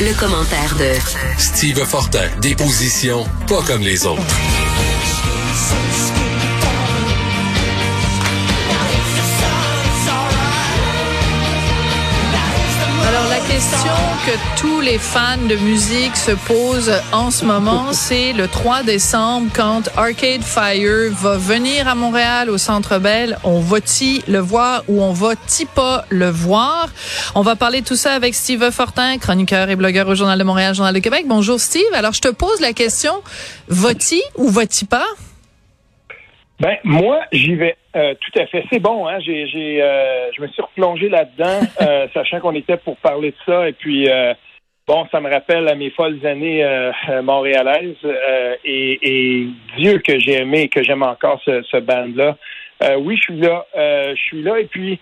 Le, commentaire de Steve Fortin, des positions pas comme les autres. Question que tous les fans de musique se posent en ce moment, c'est le 3 décembre quand Arcade Fire va venir à Montréal au Centre Bell. On va-t-il le voir ou on va-t-il pas le voir? On va parler de tout ça avec Steve Fortin, chroniqueur et blogueur au Journal de Montréal, Journal de Québec. Bonjour Steve. Alors je te pose la question, va-t-il ou va-t-il pas? Ben moi, j'y vais. Euh, tout à fait. C'est bon, hein. J'ai, j'ai, euh, je me suis replongé là-dedans, euh, sachant qu'on était pour parler de ça. Et puis, bon, ça me rappelle à mes folles années montréalaises. Et, et, Dieu que j'ai aimé et que j'aime encore ce, ce band-là. oui, je suis là. je suis là. Et puis,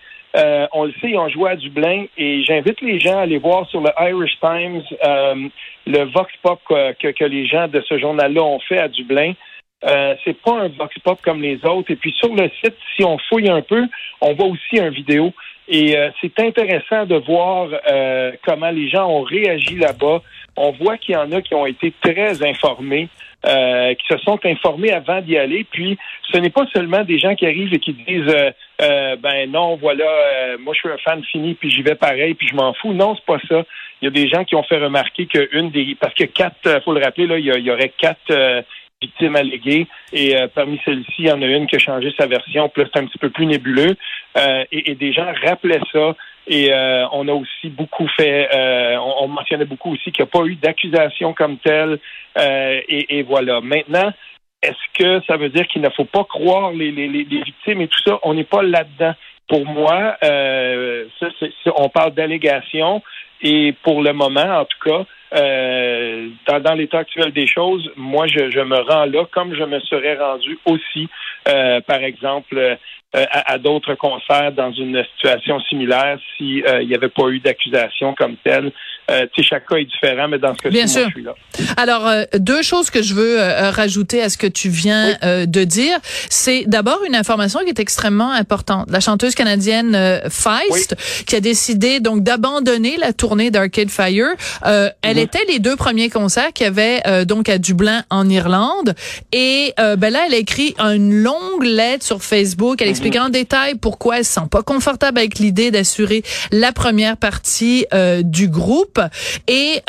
on le sait, ils ont joué à Dublin. Et j'invite les gens à aller voir sur le Irish Times le vox pop que, que les gens de ce journal-là ont fait à Dublin. Euh, c'est pas un vox pop comme les autres. Et puis sur le site, si on fouille un peu, on voit aussi un vidéo. Et euh, c'est intéressant de voir euh, comment les gens ont réagi là-bas. On voit qu'il y en a qui ont été très informés, qui se sont informés avant d'y aller. Puis ce n'est pas seulement des gens qui arrivent et qui disent ben non, voilà, moi je suis un fan fini, puis j'y vais pareil, puis je m'en fous. Non, c'est pas ça. Il y a des gens qui ont fait remarquer qu'une des parce que quatre, faut le rappeler, là, il y, y aurait quatre victimes alléguées. Et euh, parmi celles-ci, il y en a une qui a changé sa version, plus c'est un petit peu plus nébuleux. Euh, et, des gens rappelaient ça. Et euh, on a aussi beaucoup fait, on, mentionnait beaucoup aussi qu'il n'y a pas eu d'accusation comme telle. Et, et, voilà. Maintenant, est-ce que ça veut dire qu'il ne faut pas croire les, les, les victimes et tout ça? On n'est pas là-dedans. Pour moi, ça, on parle d'allégations. Et pour le moment, en tout cas, euh, dans, l'état actuel des choses, moi, je, me rends là comme je me serais rendu aussi, euh, par exemple, euh, à, d'autres concerts dans une situation similaire s'il n'y avait pas eu d'accusation comme telle. Euh, chaque cas est différent, mais dans ce cas-ci, je suis là. Alors, deux choses que je veux rajouter à ce que tu viens de dire, c'est d'abord une information qui est extrêmement importante. La chanteuse canadienne Feist, qui a décidé donc d'abandonner la tournée d'Arcade Fire, elle c'était les deux premiers concerts qu'il y avait euh, donc à Dublin en Irlande. Et euh, ben là, elle a écrit une longue lettre sur Facebook. Elle mhm. explique en détail pourquoi elle se sent pas confortable avec l'idée d'assurer la première partie euh, du groupe. Et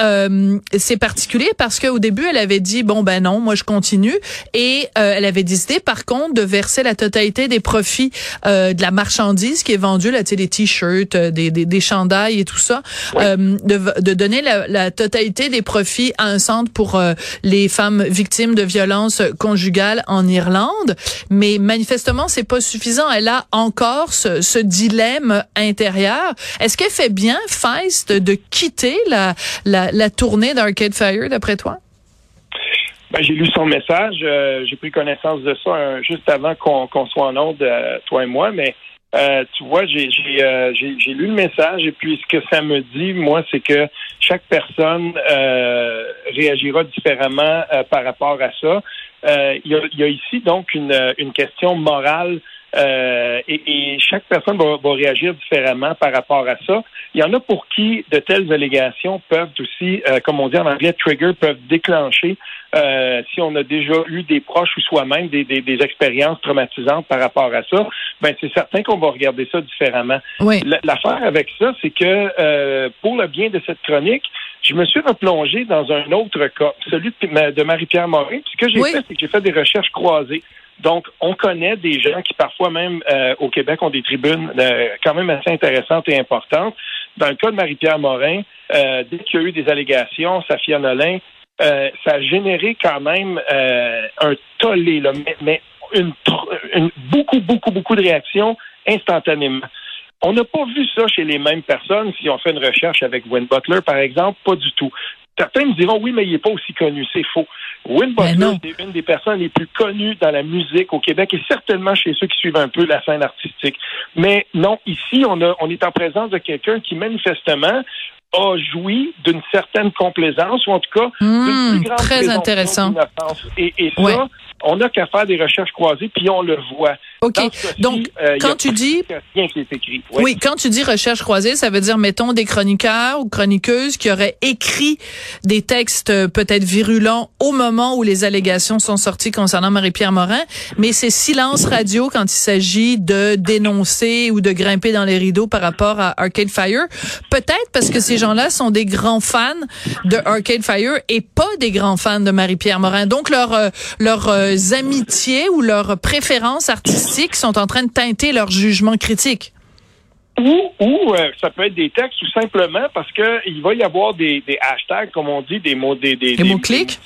c'est particulier parce qu'au début, elle avait dit bon ben non, moi je continue. Et elle avait décidé par contre de verser la totalité des profits de la marchandise qui est vendue, là, tu sais, des t-shirts, des, des, des, chandails et tout ça, de, de donner la, la totalité des profits à un centre pour euh, les femmes victimes de violences conjugales en Irlande. Mais manifestement, c'est pas suffisant. Elle a encore ce, dilemme intérieur. Est-ce qu'elle fait bien, Feist, de quitter la, la, tournée d'Arcade Fire, d'après toi? Ben, j'ai lu son message. Euh, j'ai pris connaissance de ça euh, juste avant qu'on soit en onde, toi et moi, mais euh, tu vois, euh, j'ai lu le message et puis ce que ça me dit, moi, c'est que chaque personne euh, réagira différemment par rapport à ça. Il y a, y, a, ici donc une, une question morale et, et, chaque personne va, va, réagir différemment par rapport à ça. Il y en a pour qui de telles allégations peuvent aussi, comme on dit en anglais, trigger, peuvent déclencher euh, si on a déjà eu des proches ou soi-même des, des, des, expériences traumatisantes par rapport à ça, ben c'est certain qu'on va regarder ça différemment. Oui. L'affaire avec ça, c'est que euh, pour le bien de cette chronique, je me suis replongé dans un autre cas, celui de Marie-Pierre Morin. ce que j'ai fait, c'est que j'ai fait des recherches croisées. Donc, on connaît des gens qui parfois même euh, au Québec ont des tribunes quand même assez intéressantes et importantes. Dans le cas de Marie-Pierre Morin, dès qu'il y a eu des allégations, Safia Nolin euh, ça a généré quand même euh, un tollé, là, mais, une, beaucoup, beaucoup, beaucoup de réactions instantanément. On n'a pas vu ça chez les mêmes personnes si on fait une recherche avec Win Butler, par exemple, pas du tout. Certains me diront oui, mais il n'est pas aussi connu. C'est faux. Win Butler est une des personnes les plus connues dans la musique au Québec et certainement chez ceux qui suivent un peu la scène artistique. Mais non, ici, on, a, on est en présence de quelqu'un qui manifestement a joui d'une certaine complaisance, ou en tout cas d'une hmm, grande très intéressant. Et, et ça, on n'a qu'à faire des recherches croisées, puis on le voit. OK. Donc, euh, quand tu dis... Rien qui est écrit. Oui. quand tu dis recherche croisée, ça veut dire, mettons, des chroniqueurs ou chroniqueuses qui auraient écrit des textes euh, peut-être virulents au moment où les allégations sont sorties concernant Marie-Pierre Morin, mais c'est silence radio quand il s'agit de dénoncer ou de grimper dans les rideaux par rapport à Arcade Fire. Peut-être parce que ces gens-là sont des grands fans de Arcade Fire et pas des grands fans de Marie-Pierre Morin. Donc, leurs euh, leurs amitiés ou leurs préférences artistiques sont en train de teinter leur jugement critique. Ou, ou euh, ça peut être des textes tout simplement parce que il va y avoir des, hashtags, comme on dit, des mots, des, des, mots-clics?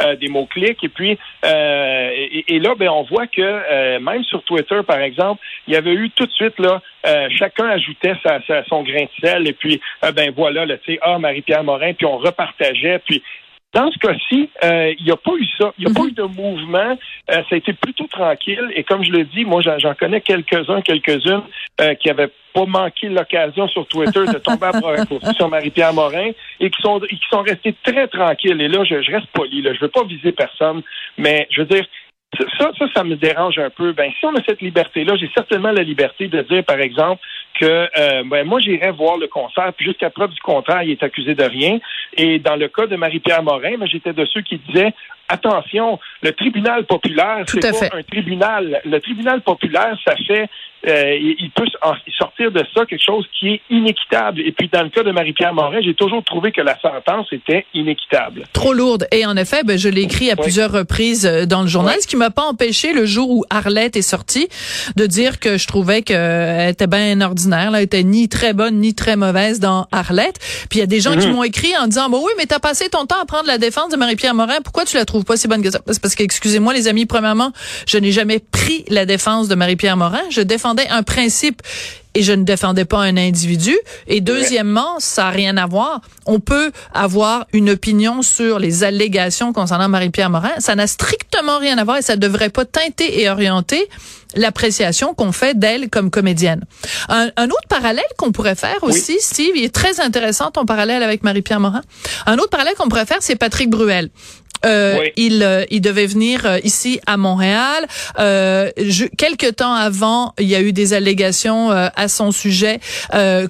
Euh, des mots-clics. Et puis, euh, et, là, ben, on voit que même sur Twitter, par exemple, il y avait eu tout de suite là, chacun ajoutait sa, son grain de sel. Et puis, ben voilà, tu sais, ah Marie-Pierre Morin, puis on repartageait. Puis dans ce cas-ci, euh, il n'y a pas eu ça. Il n'y a pas mhm. eu de mouvement. Euh, ça a été plutôt tranquille. Et comme je le dis, moi, j'en connais quelques-uns, quelques-unes euh, qui avaient pas manqué l'occasion sur Twitter de tomber à sur Marie-Pierre Morin et qui sont qui sont restés très tranquilles. Et là, je, reste poli. Là. Je veux pas viser personne, mais je veux dire, ça, ça, ça me dérange un peu. Ben, si on a cette liberté-là, j'ai certainement la liberté de dire, par exemple, que euh, ben, moi, j'irais voir le concert, puis jusqu'à preuve du contraire, il est accusé de rien. Et dans le cas de Marie-Pierre Morin, ben, j'étais de ceux qui disaient attention, le tribunal populaire, c'est pas un tribunal. Le tribunal populaire, ça fait euh, il peut sortir de ça quelque chose qui est inéquitable. Et puis, dans le cas de Marie-Pierre Morin, j'ai toujours trouvé que la sentence était inéquitable. Trop lourde. Et en effet, ben, je l'ai écrit à plusieurs reprises euh, dans le journal, ce qui m'a pas empêché, le jour où Arlette est sortie, de dire que je trouvais qu'elle était bien ordinaire. Elle était ni très bonne, ni très mauvaise dans Arlette. Puis il y a des gens qui mhm. m'ont écrit en disant, bah oui, mais t'as passé ton temps à prendre la défense de Marie-Pierre Morin. Pourquoi tu la trouves pas si bonne que ça? C'est parce que, excusez-moi, les amis, premièrement, je n'ai jamais pris la défense de Marie-Pierre Morin. Je défends un principe et je ne défendais pas un individu. Et deuxièmement, ça n'a rien à voir. On peut avoir une opinion sur les allégations concernant Marie-Pierre Morin. Ça n'a strictement rien à voir et ça ne devrait pas teinter et orienter l'appréciation qu'on fait d'elle comme comédienne. Un, autre parallèle qu'on pourrait faire aussi, Steve, il est très intéressant ton parallèle avec Marie-Pierre Morin. Un autre parallèle qu'on pourrait faire, c'est Patrick Bruel. Euh, il, euh, il devait venir euh, ici à Montréal. Euh, je, quelque temps avant, il y a eu des allégations à son sujet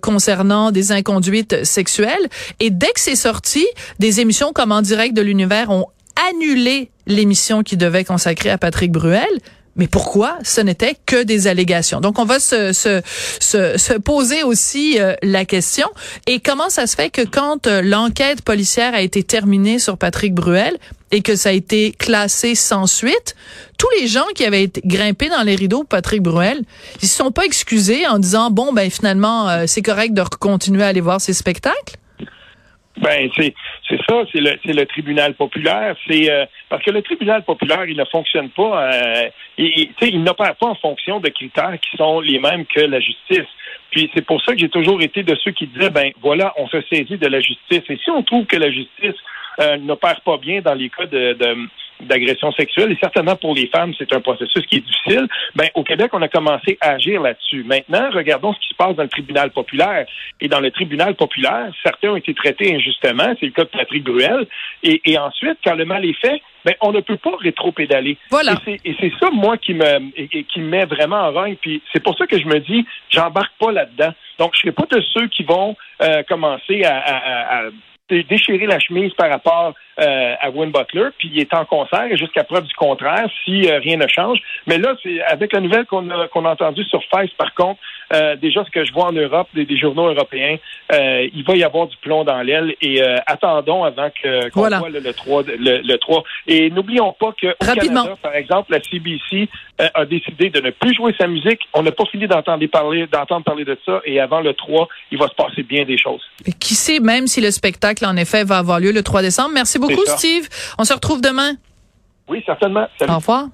concernant des inconduites sexuelles. Et dès que c'est sorti, des émissions comme En direct de l'univers ont annulé l'émission qui devait consacrer à Patrick Bruel. Mais pourquoi ce n'était que des allégations? Donc, on va se, se, se, se poser aussi euh, la question. Et comment ça se fait que quand euh, l'enquête policière a été terminée sur Patrick Bruel et que ça a été classé sans suite, tous les gens qui avaient été grimpés dans les rideaux Patrick Bruel, ils se sont pas excusés en disant, bon, ben finalement, euh, c'est correct de continuer à aller voir ces spectacles? Ben c'est c'est ça, c'est le c'est le tribunal populaire, c'est euh, parce que le tribunal populaire il ne fonctionne pas, euh, il, il n'opère pas en fonction de critères qui sont les mêmes que la justice. Puis c'est pour ça que j'ai toujours été de ceux qui disaient ben voilà, on se saisit de la justice et si on trouve que la justice euh, n'opère pas bien dans les cas de, de d'agression sexuelle, et certainement pour les femmes, c'est un processus qui est difficile, ben, au Québec, on a commencé à agir là-dessus. Maintenant, regardons ce qui se passe dans le tribunal populaire. Et dans le tribunal populaire, certains ont été traités injustement, c'est le cas de Patrick Gruel, et, et ensuite, quand le mal est fait, ben, on ne peut pas rétro-pédaler. Voilà. Et c'est ça, moi, qui me, qui me met vraiment en rogne. Puis c'est pour ça que je me dis, j'embarque pas là-dedans. Donc, je ne serai pas de ceux qui vont euh, commencer à, à, à déchirer la chemise par rapport euh, à Win Butler, puis il est en concert jusqu'à preuve du contraire si euh, rien ne change. Mais là, c'est avec la nouvelle qu'on a, qu'on a entendue sur Face, par contre, euh, déjà ce que je vois en Europe, des, journaux européens, il va y avoir du plomb dans l'aile et attendons avant que qu'on voit le, 3, le, 3. Et n'oublions pas que au Canada, par exemple, la CBC a décidé de ne plus jouer sa musique. On n'a pas fini d'entendre parler, d'entendre parler de ça et avant le 3, il va se passer bien des choses. Et qui sait même si le spectacle en effet va avoir lieu le 3 décembre. Merci beaucoup. Steve. On se retrouve demain. Oui, certainement. Au revoir.